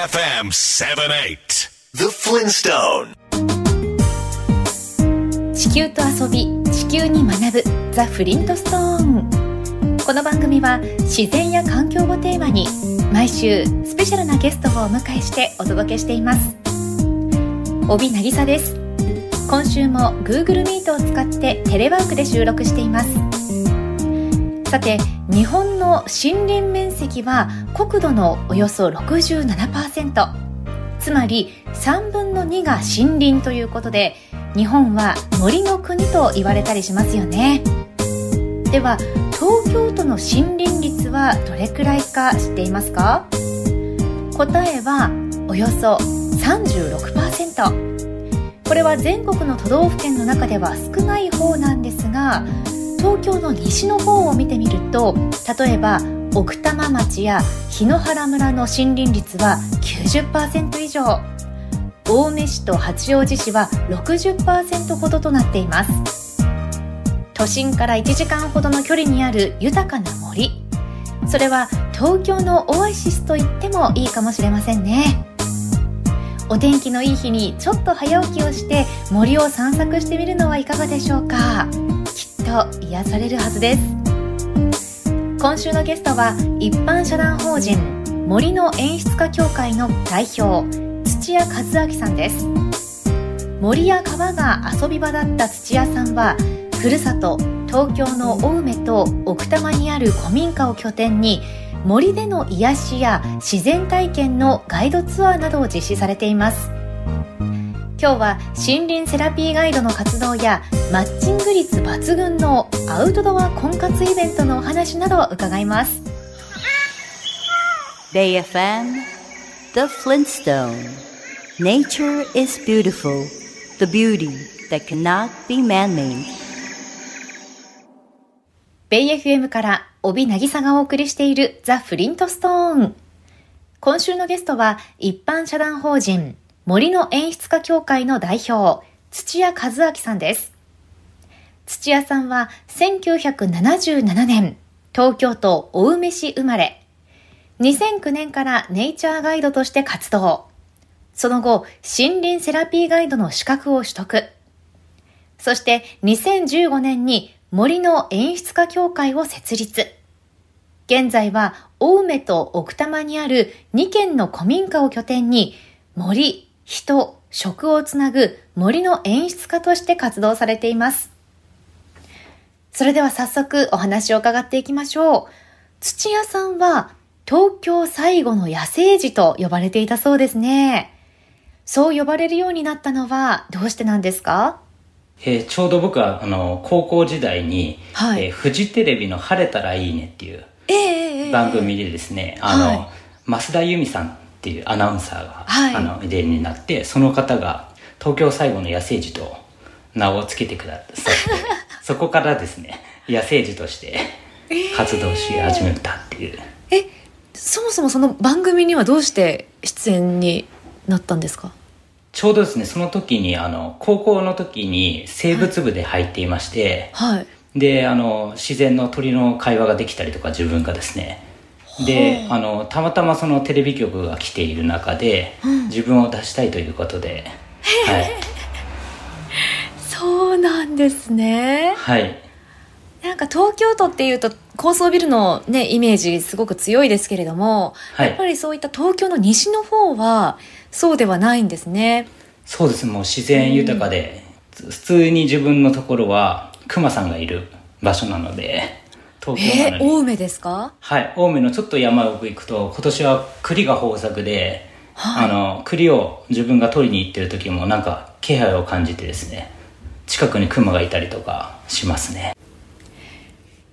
FM 78 The Flintstone 地球と遊び地球に学ぶザ・フリントストーンこの番組は自然や環境をテーマに毎週スペシャルなゲストをお迎えしてお届けしています。帯渚です。今週も Google Meet を使ってテレワークで収録しています。さて日本の森林面積は国土のおよそ67%つまり3分の2が森林ということで日本は森の国と言われたりしますよね。では東京都の森林率はどれくらいか知っていますか？答えはおよそ36%これは全国の都道府県の中では少ない方なんですが東京の西の方を見てみると例えば奥多摩町や檜原村の森林率は90%以上。青梅市と八王子市は60%ほどとなっています。都心から1時間ほどの距離にある豊かな森。それは東京のオアシスと言ってもいいかもしれませんね。お天気のいい日にちょっと早起きをして森を散策してみるのはいかがでしょうか？と癒されるはずです。今週のゲストは一般社団法人森の演出家協会の代表土屋和明さんです。森や川が遊び場だった土屋さんはふるさと東京の青梅と奥多摩にある古民家を拠点に森での癒しや自然体験のガイドツアーなどを実施されています。今日は森林セラピーガイドの活動やマッチング率抜群のアウトドア婚活イベントのお話などを伺います。BayFM The Flintstone. Nature is beautiful The beauty that cannot be man-made. ベイ FM から帯渚がお送りしているザ・フリントストーン今週のゲストは一般社団法人森の演出家協会の代表、土屋和明さんです。土屋さんは1977年、東京都青梅市生まれ、2009年からネイチャーガイドとして活動。その後、森林セラピーガイドの資格を取得。そして2015年に森の演出家協会を設立。現在は青梅と奥多摩にある2軒の古民家を拠点に森、人、食をつなぐ森の演出家として活動されています。それでは早速お話を伺っていきましょう。土屋さんは東京最後の野生児と呼ばれていたそうですね。そう呼ばれるようになったのはどうしてなんですか？えー、ちょうど僕はあの高校時代に、はい、えー、フジテレビの「晴れたらいいね」っていう番組でですね、えー、あの、はい、増田由美さんっていうアナウンサーが、はい、あの例になってその方が東京最後の野生児と名を付けてくださって そこからですね野生児として活動し始めたっていう、えー、えそもそもその番組にはどうして出演になったんですか？ちょうどですねその時にあの高校の時に生物部で入っていまして、はい、はい、であの自然の鳥の会話ができたりとか自分がですねであのたまたまそのテレビ局が来ている中で、うん、自分を出したいということで、はい、そうなんですね。はい。なんか東京都っていうと高層ビルのねイメージすごく強いですけれども、はい、やっぱりそういった東京の西の方はそうではないんですね。そうです。もう自然豊かで、うん、普通に自分のところは熊さんがいる場所なので東京なのに、えー、青梅ですか？はい青梅のちょっと山奥行くと今年は栗が豊作で、はい、あの栗を自分が取りに行ってる時もなんか気配を感じてですね近くに熊がいたりとかしますね。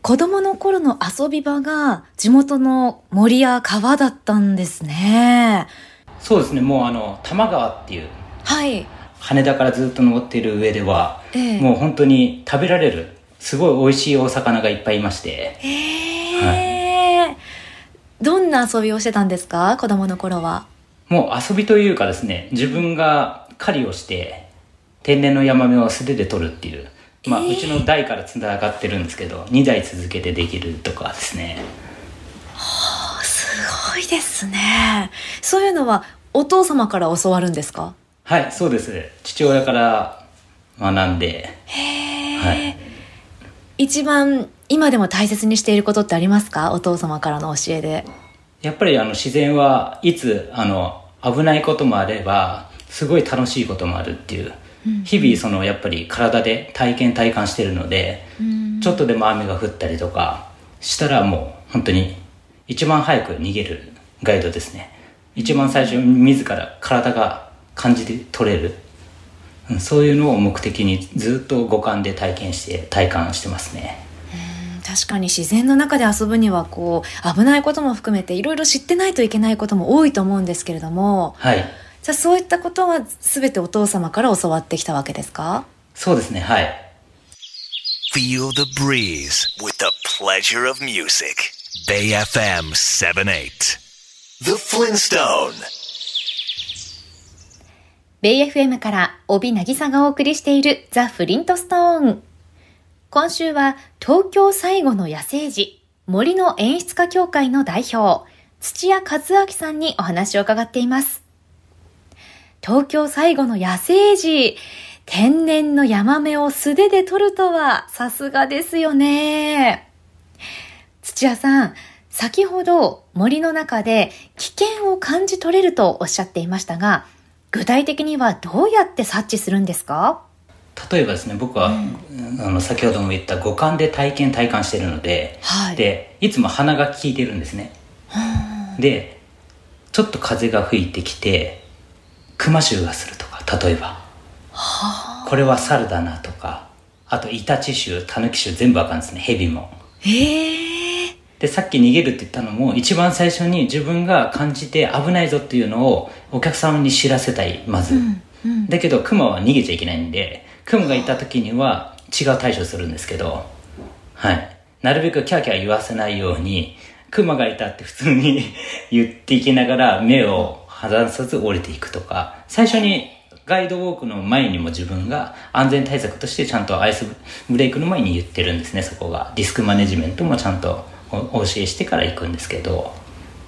子供の頃の遊び場が地元の森や川だったんですね。そうですねもうあの多摩川っていうはい。羽田からずっと登っている上では、ええ、もう本当に食べられるすごい美味しいお魚がいっぱいいまして。へえ、はい、どんな遊びをしてたんですか？子供の頃は。もう遊びというかですね自分が狩りをして天然のヤマメを素手で取るっていう。まあ、うちの代からつながってるんですけど2代続けてできるとかですね。はあすごいですね。そういうのはお父様から教わるんですか？はいそうです。父親から学んで。へえ、はい、一番今でも大切にしていることってありますか？お父様からの教えで。やっぱりあの自然はいつあの危ないこともあればすごい楽しいこともあるっていう、うん、日々そのやっぱり体で体験体感してるので、うん、ちょっとでも雨が降ったりとかしたらもう本当に一番早く逃げるガイドですね。一番最初に自ら体が感じて取れる、うん、そういうのを目的にずっと五感で体験して体感してますね。確かに自然の中で遊ぶにはこう危ないことも含めていろいろ知ってないといけないことも多いと思うんですけれども、はい、じゃあそういったことは全てお父様から教わってきたわけですか？そうですねはい。Feel the breeze with the pleasure of music. Bay FM 78 The Flintstone ベイ FM から帯渚がお送りしているザ・フリントストーン今週は東京最後の野生児、森の演出家協会の代表、土屋和明さんにお話を伺っています。東京最後の野生児、天然のヤマメを素手で取るとはさすがですよね。土屋さん、先ほど森の中で危険を感じ取れるとおっしゃっていましたが、具体的にはどうやって察知するんですか？例えばですね僕は、うん、あの先ほども言った五感で体験体感してるので、はい、でいつも鼻が効いてるんですね、でちょっと風が吹いてきて熊臭がするとか例えば、これは猿だなとかあとイタチ臭タヌキ臭全部わかるんですねヘビも。へえでさっき逃げるって言ったのも一番最初に自分が感じて危ないぞっていうのをお客様に知らせたいまず、うんうん、だけど熊は逃げちゃいけないんでクムがいた時には違う対処するんですけど、はい。なるべくキャーキャー言わせないように、クマがいたって普通に言っていきながら目を離さず降りていくとか、最初にガイドウォークの前にも自分が安全対策としてちゃんとアイスブレイクの前に言ってるんですね、そこが。リスクマネジメントもちゃんとお教えしてから行くんですけど。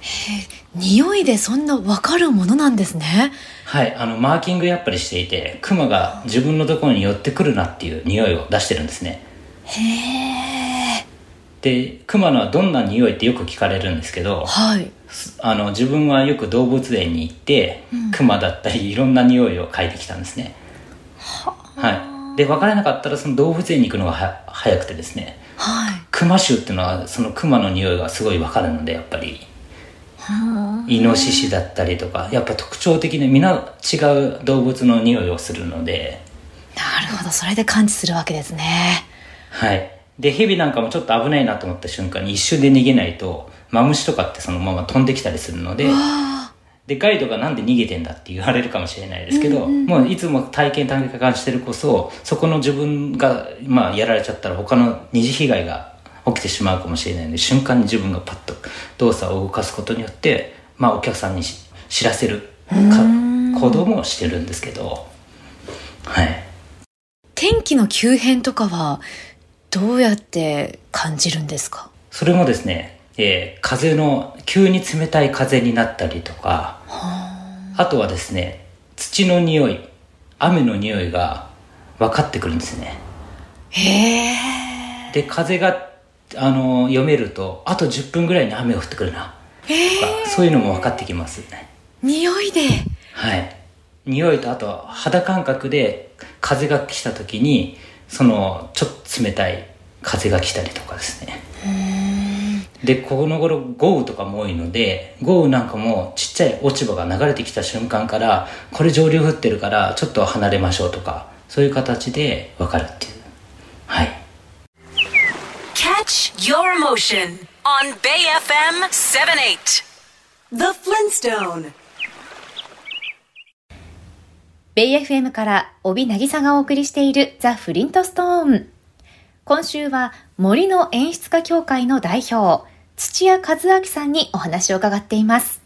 へ匂いでそんな分かるものなんですね。はいあのマーキングやっぱりしていてクマが自分のところに寄ってくるなっていう匂いを出してるんですね。へえ。でクマのはどんな匂いってよく聞かれるんですけど、はい、あの自分はよく動物園に行って、うん、クマだったりいろんな匂いを嗅いできたんですね。はい。で分からなかったらその動物園に行くのがは早くてですね、はい、クマ臭っていうのはそのクマの匂いがすごい分かるのでやっぱり。イノシシだったりとか。やっぱ特徴的でみんな違う動物の匂いをするので。なるほど。それで感知するわけですね。はい。でヘビなんかもちょっと危ないなと思った瞬間に一瞬で逃げないとマムシとかってそのまま飛んできたりするのででガイドがなんで逃げてんだって言われるかもしれないですけど、うんうん、もういつも体験体験してるこそそこの自分が、まあ、やられちゃったら他の二次被害が起きてしまうかもしれないので瞬間に自分がパッと動作を動かすことによって、まあ、お客さんに知らせる行動もしてるんですけど、はい、天気の急変とかはどうやって感じるんですか？それもですね、えー、風の急に冷たい風になったりとかあ。とはですね土の匂い雨の匂いが分かってくるんですね。へえ。で風があの読めるとあと10分ぐらいに雨が降ってくるな。とかそういうのも分かってきますね。匂いで。はい。匂いとあと肌感覚で風が来た時にそのちょっと冷たい風が来たりとかですねでこの頃豪雨とかも多いので豪雨なんかもちっちゃい落ち葉が流れてきた瞬間からこれ上流降ってるからちょっと離れましょうとかそういう形で分かるっていうはい Catch your emotion on Bay FM 78. The Flintstone. ベイ FM から帯渚がお送りしているザ・フリントストーン。今週は森の演出家協会の代表、土屋和明さんにお話を伺っています。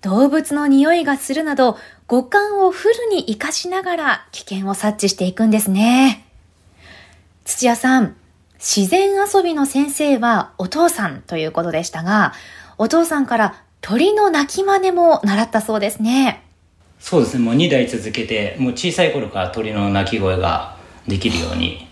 動物の匂いがするなど、五感をフルに活かしながら危険を察知していくんですね。土屋さん、自然遊びの先生はお父さんということでしたが、お父さんから鳥の鳴き真似も習ったそうですね。そうですね、もう2代続けて、もう小さい頃から鳥の鳴き声ができるように、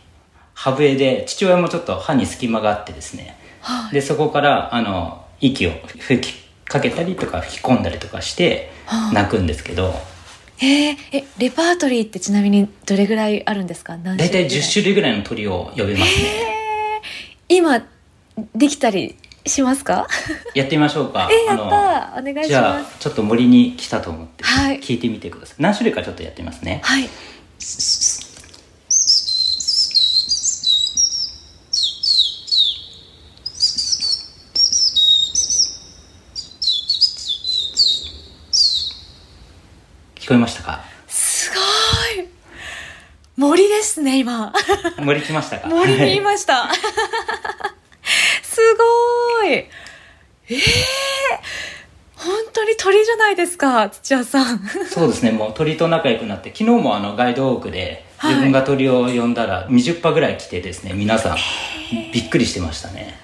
歯笛で、父親もちょっと歯に隙間があってですね、はい、で、そこから、あの、息を吹きかけたりとか吹き込んだりとかして鳴くんですけど、はえー、えレパートリーってちなみにどれぐらいあるんですか？大体10種類ぐらいの鳥を呼べますね、えー、今できたりしますか？やってみましょうか。えー、やったお願いします。じゃあちょっと森に来たと思って聞いてみてください、はい、何種類かちょっとやってみますね。はい聞こえましたか？すごい。森ですね今。森来ましたか？森にいました。すごい。ええー、本当に鳥じゃないですか土屋さん。そうですねもう鳥と仲良くなって昨日もあのガイドウォークで自分が鳥を呼んだら20羽ぐらい来てですね皆さん。びっくりしてましたね。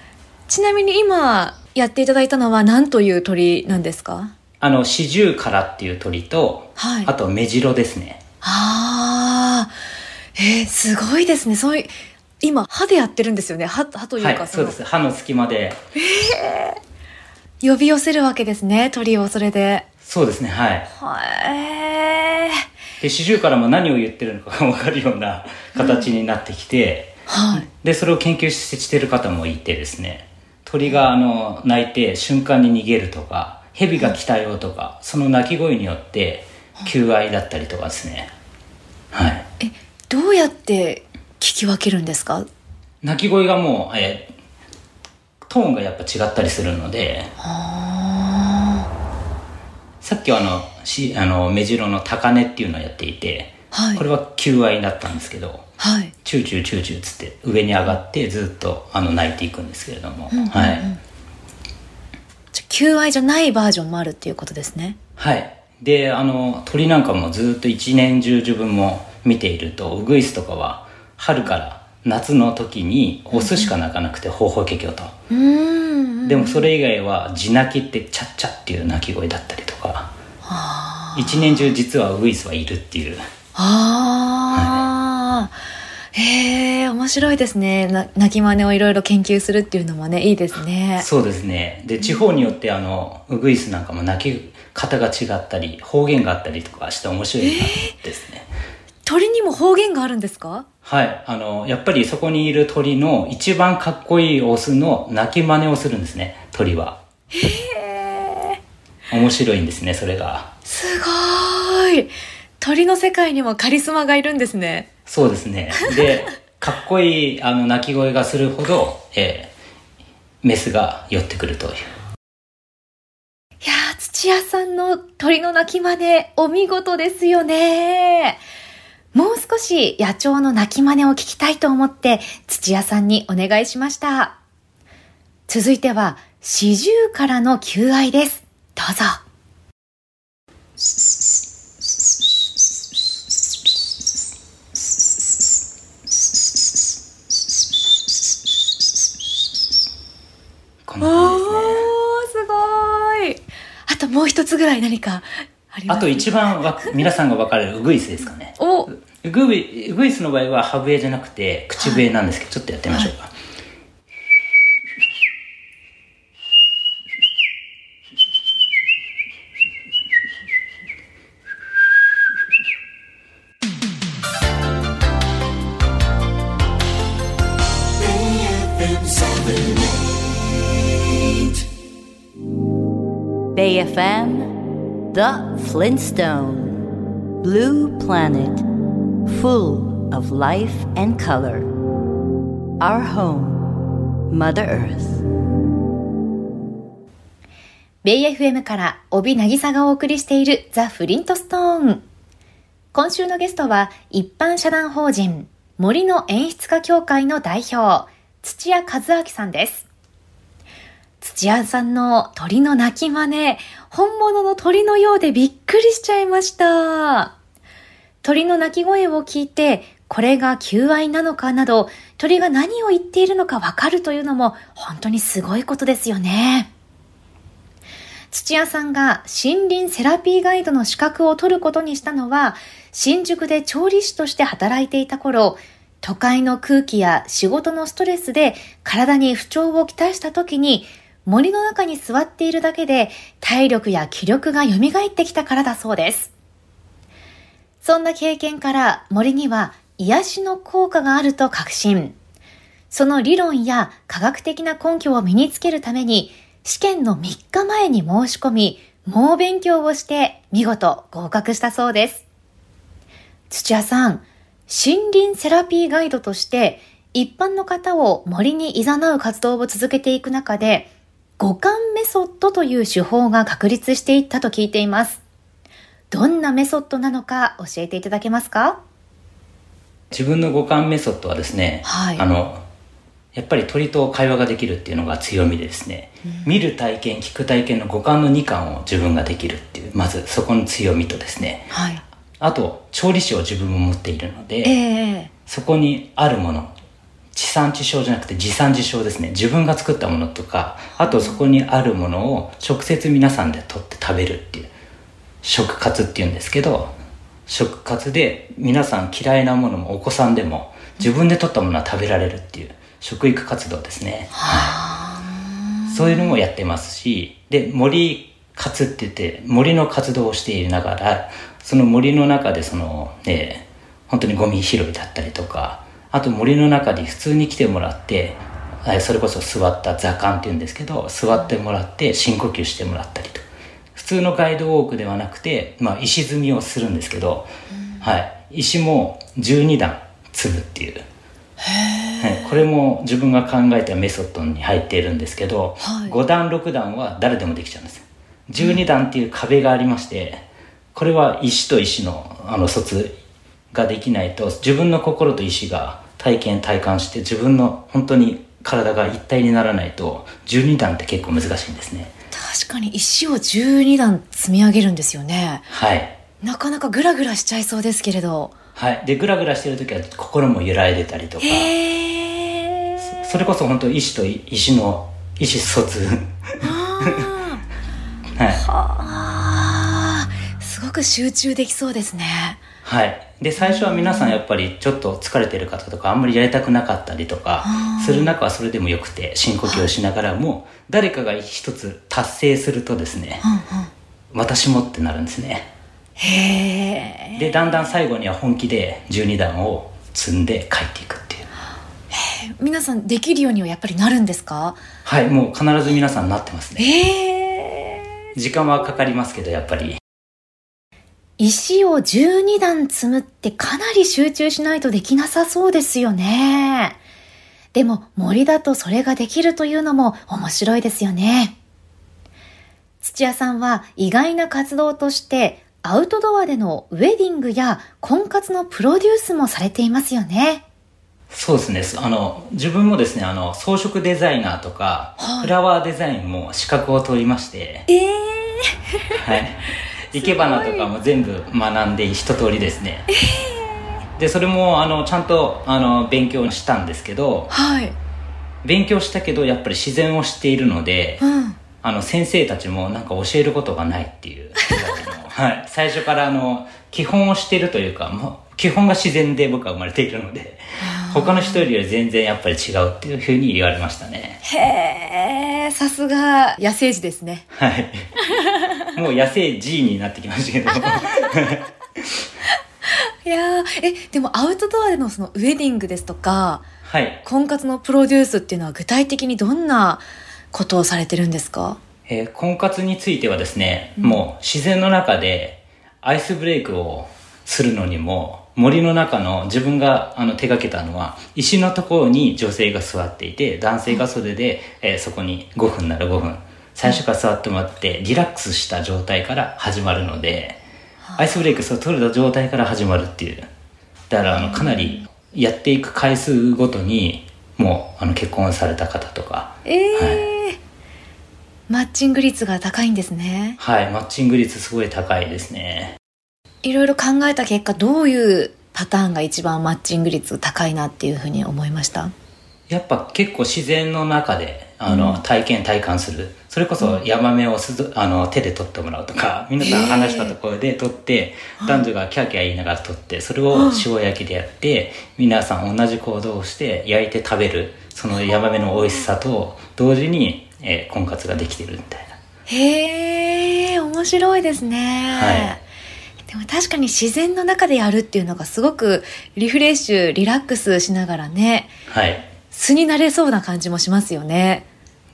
ちなみに今やっていただいたのは何という鳥なんですか？あの、四十からっていう鳥と、はい、あと目白ですね。ああ、えー、すごいですね。そういう、今、歯でやってるんですよね。歯、歯というか、はい、そうです。歯の隙間で。ええー、呼び寄せるわけですね、鳥をそれで。そうですね、はい。はい。で、四十からも何を言ってるのかが分かるような形になってきて、うん、はい。で、それを研究してる方もいてですね、鳥があの、鳴いて瞬間に逃げるとか、蛇が来たよとか、その鳴き声によって求愛だったりとかですね。はい。えどうやって聞き分けるんですか？鳴き声がもう、えトーンがやっぱ違ったりするのでさっきはあのしあのメジロの高音っていうのをやっていて、はい、これは求愛だったんですけど、はい、チューチューチューチューつって上に上がってずっとあの鳴いていくんですけれども、うんうんうん、はい求愛じゃないバージョンもあるっていうことですね。はい。であの鳥なんかもずっと一年中自分も見ているとウグイスとかは春から夏の時にオスしか鳴かなくてホウホウケキョと。でもそれ以外は地鳴きってチャッチャっていう鳴き声だったりとか。一年中実はウグイスはいるっていう。ああ、はいへえ面白いですね。な鳴き真似をいろいろ研究するっていうのもねいいですね。そうですね。で地方によってあのウグイスなんかも鳴き方が違ったり方言があったりとかして面白いですね、えー、鳥にも方言があるんですか？はい。あのやっぱりそこにいる鳥の一番かっこいいオスの鳴き真似をするんですね。鳥は。へえ面白いんですねそれが。すごい。鳥の世界にもカリスマがいるんですねそうですね。で、かっこいいあの鳴き声がするほど、えー、メスが寄ってくるという。いや土屋さんの鳥の鳴き真似、お見事ですよね。もう少し野鳥の鳴き真似を聞きたいと思って、土屋さんにお願いしました。続いては、四十からの求愛です。どうぞ。こんな感じですね。おすごい。あともう一つぐらい何かあります？あと一番わ皆さんが分かれるウグイスですかね。おウグイウグイスの場合は歯笛じゃなくて口笛なんですけど、はい、ちょっとやってみましょうか。はい「The Flintstone Blue Planet Full of life and color Our home Mother Earth ベイ FM から帯渚がお送りしているザ・フリントストーン。今週のゲストは一般社団法人森の演出家協会の代表、土屋和明さんです。土屋さんの鳥の鳴き真似、本物の鳥のようでびっくりしちゃいました。鳥の鳴き声を聞いて、これが求愛なのかなど、鳥が何を言っているのかわかるというのも本当にすごいことですよね。土屋さんが森林セラピーガイドの資格を取ることにしたのは、新宿で調理師として働いていた頃、都会の空気や仕事のストレスで体に不調をきたした時に森の中に座っているだけで体力や気力が蘇ってきたからだそうです。そんな経験から森には癒しの効果があると確信。その理論や科学的な根拠を身につけるために試験の3日前に申し込み、猛勉強をして見事合格したそうです。土屋さん、森林セラピーガイドとして一般の方を森に誘う活動を続けていく中で、五感メソッドという手法が確立していったと聞いています。どんなメソッドなのか教えていただけますか？自分の五感メソッドはですね、はい、あのやっぱり鳥と会話ができるっていうのが強みでですね、うん、見る体験聞く体験の五感の2感を自分ができるっていうまずそこの強みとですね、はい、あと調理師を自分も持っているので、えー、そこにあるもの地産地消じゃなくて地産地消ですね。自分が作ったものとかあとそこにあるものを直接皆さんで取って食べるっていう食活っていうんですけど食活で皆さん嫌いなものもお子さんでも自分で取ったものは食べられるっていう食育活動ですね、はい、そういうのもやってますしで森活って言って森の活動をしていながらその森の中でその、ね、本当にゴミ拾いだったりとかあと森の中に普通に来てもらってそれこそ座った座観っていうんですけど座ってもらって深呼吸してもらったりと。普通のガイドウォークではなくて、まあ、石積みをするんですけど、うん、はい、石も12段積むっていう、はい、これも自分が考えたメソッドに入っているんですけど、はい、5段6段は誰でもできちゃうんです。12段っていう壁がありまして、これは石と石のあの疎ができないと自分の心と石が体験体感して自分の本当に体が一体にならないと12段って結構難しいんですね。確かに石を12段積み上げるんですよね。はい。なかなかグラグラしちゃいそうですけれど。はい。でグラグラしてる時は心も揺らいでたりとか。それこそ本当石と石の意思疎通はい。はあく集中できそうですね。はい。で最初は皆さんやっぱりちょっと疲れてる方とかあんまりやりたくなかったりとかする中はそれでもよくて深呼吸をしながらも誰かが一つ達成するとですね、私もってなるんですね。へえでだんだん最後には本気で12段を積んで帰っていくっていう。皆さんできるようにはやっぱりなるんですか？はいもう必ず皆さんなってますね。へえ時間はかかりますけどやっぱり石を12段積むってかなり集中しないとできなさそうですよね。でも森だとそれができるというのも面白いですよね。土屋さんは意外な活動としてアウトドアでのウェディングや婚活のプロデュースもされていますよね。そうですね。あの、自分もですね、あの、装飾デザイナーとか、はい、フラワーデザインも資格を取りまして。ええー、はい。生け花とかも全部学んで一通りですね、えー、でそれもあのちゃんとあの勉強したんですけど、はい、勉強したけどやっぱり自然を知っているので、うん、あの先生たちもなんか教えることがないっていう。はい、最初からあの基本をしているというかもう基本が自然で僕は生まれているので他の人より全然やっぱり違うっていうふうに言われましたね。へえさすが野生児ですね。はい。もう野生児になってきましたけど。いやえでもアウトドアでのそのウェディングですとか、はい、婚活のプロデュースっていうのは具体的にどんなことをされてるんですか？えー、婚活についてはですね、うん、もう自然の中でアイスブレイクをするのにも森の中の自分があの手掛けたのは石のところに女性が座っていて男性が袖で、えー、そこに5分なら5分。最初から座ってもらってリラックスした状態から始まるので、アイスブレイクを取れた状態から始まるっていう。だからあのかなりやっていく回数ごとにもうあの結婚された方とか。ええー。はい。マッチング率が高いんですね。はいマッチング率すごい高いですねいろいろ考えた結果どういうパターンが一番マッチング率高いなっていうふうに思いました？やっぱ結構自然の中であの、うん、体験体感する。それこそヤマメをすあの手で取ってもらうとか皆さん話したところで取って男女がキャーキャー言いながら取ってそれを塩焼きでやって皆さん同じ行動をして焼いて食べる。そのヤマメの美味しさと同時に、えー、婚活ができてるみたいな。へえ面白いですね。はいでも確かに自然の中でやるっていうのがすごくリフレッシュリラックスしながらねはい。素になれそうな感じもしますよね。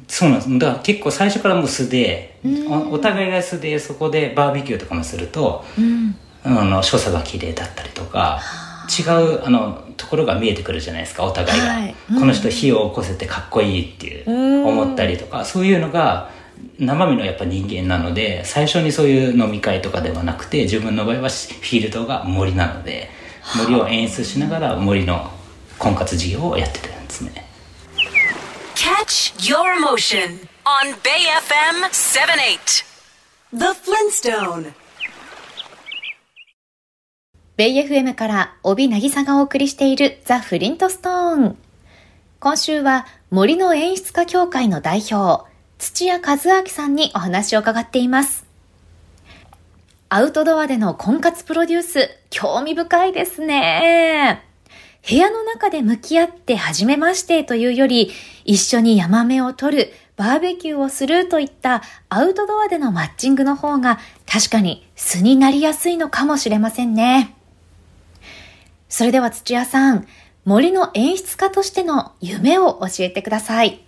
そうなんです。だから結構最初からもう素で、おお互いが素でそこでバーベキューとかもすると、うん、あの所作が綺麗だったりとか違うあのところが見えてくるじゃないですかお互いが、はい。うん、この人火を起こせてかっこいいっていう思ったりとかそういうのが生身のやっぱ人間なので最初にそういう飲み会とかではなくて自分の場合はフィールドが森なので森を演出しながら森の婚活事業をやってるんですね。Catch your motion on Bay FM 78 The Flintstone. ベイ FM から帯渚がお送りしているザ・フリントストーン今週は森の演出家協会の代表土屋和明さんにお話を伺っています。アウトドアでの婚活プロデュース、興味深いですね。部屋の中で向き合って初めましてというより、一緒にヤマメを取る、バーベキューをするといったアウトドアでのマッチングの方が確かに素になりやすいのかもしれませんね。それでは土屋さん、森の演出家としての夢を教えてください。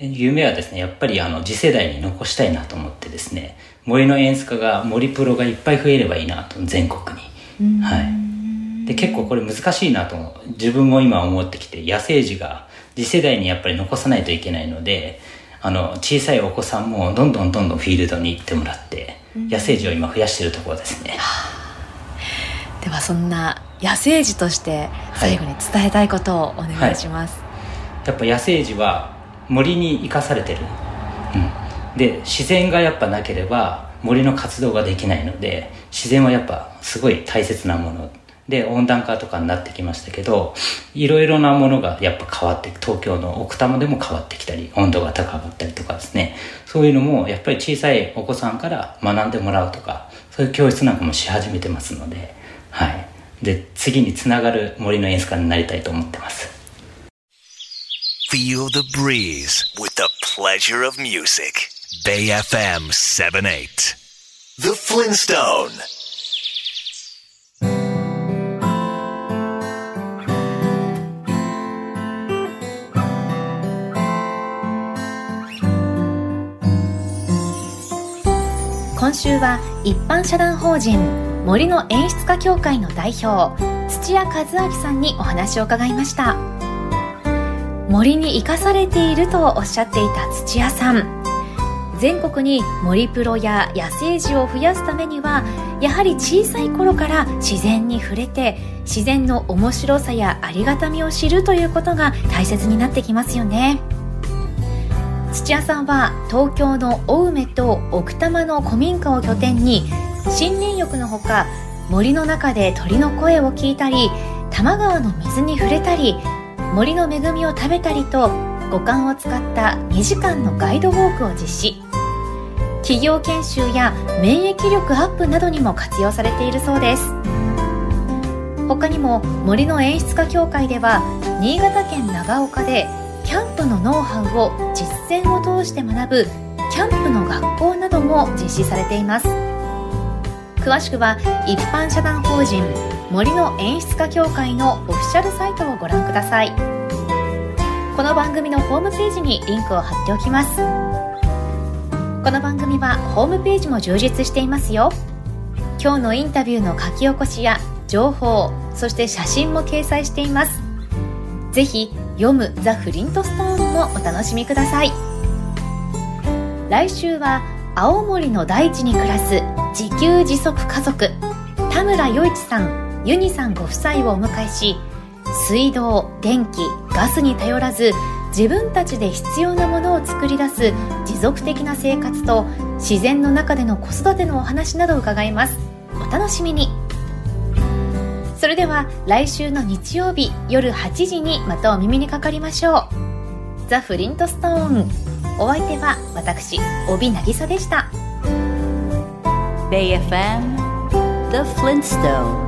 夢はですねやっぱりあの次世代に残したいなと思ってですね森の演出家が森プロがいっぱい増えればいいなと全国に、はい、で結構これ難しいなと自分も今思ってきて野生児が次世代にやっぱり残さないといけないのであの小さいお子さんもどんどんどんどんフィールドに行ってもらって野生児を今増やしてるところですね、ではそんな野生児として最後に伝えたいことをお願いします、はいはい、やっぱ野生児は森に生かされてる、うん、で自然がやっぱなければ森の活動ができないので自然はやっぱすごい大切なもの。で温暖化とかになってきましたけどいろいろなものがやっぱ変わって東京の奥多摩でも変わってきたり温度が高かったりとかですね。そういうのもやっぱり小さいお子さんから学んでもらうとかそういう教室なんかもし始めてますのではい。で次につながる森の演出家になりたいと思ってます。Feel the breeze with the pleasure of music. Bay FM 78. The Flintstone. 今週は一般社団法人森の演出家協会の代表土屋和明さんにお話を伺いました。森に生かされているとおっしゃっていた土屋さん。全国に森プロや野生児を増やすためにはやはり小さい頃から自然に触れて自然の面白さやありがたみを知るということが大切になってきますよね。土屋さんは東京の青梅と奥多摩の古民家を拠点に森林浴のほか森の中で鳥の声を聞いたり多摩川の水に触れたり森の恵みを食べたりと五感を使った2時間のガイドウォークを実施。企業研修や免疫力アップなどにも活用されているそうです。他にも森の演出家協会では新潟県長岡でキャンプのノウハウを実践を通して学ぶキャンプの学校なども実施されています。詳しくは一般社団法人森の演出家協会のオフィシャルサイトをご覧ください。この番組のホームページにリンクを貼っておきます。この番組はホームページも充実していますよ。今日のインタビューの書き起こしや情報そして写真も掲載しています。ぜひ読むザ・フリントストーンもお楽しみください。来週は青森の大地に暮らす自給自足家族田村余一さん。ユニさんご夫妻をお迎えし水道電気ガスに頼らず自分たちで必要なものを作り出す持続的な生活と自然の中での子育てのお話など伺います。お楽しみに。それでは来週の日曜日夜8時にまたお耳にかかりましょう。ザ・フリントストーン。お相手は私帯渚でした。BayFM The Flintstone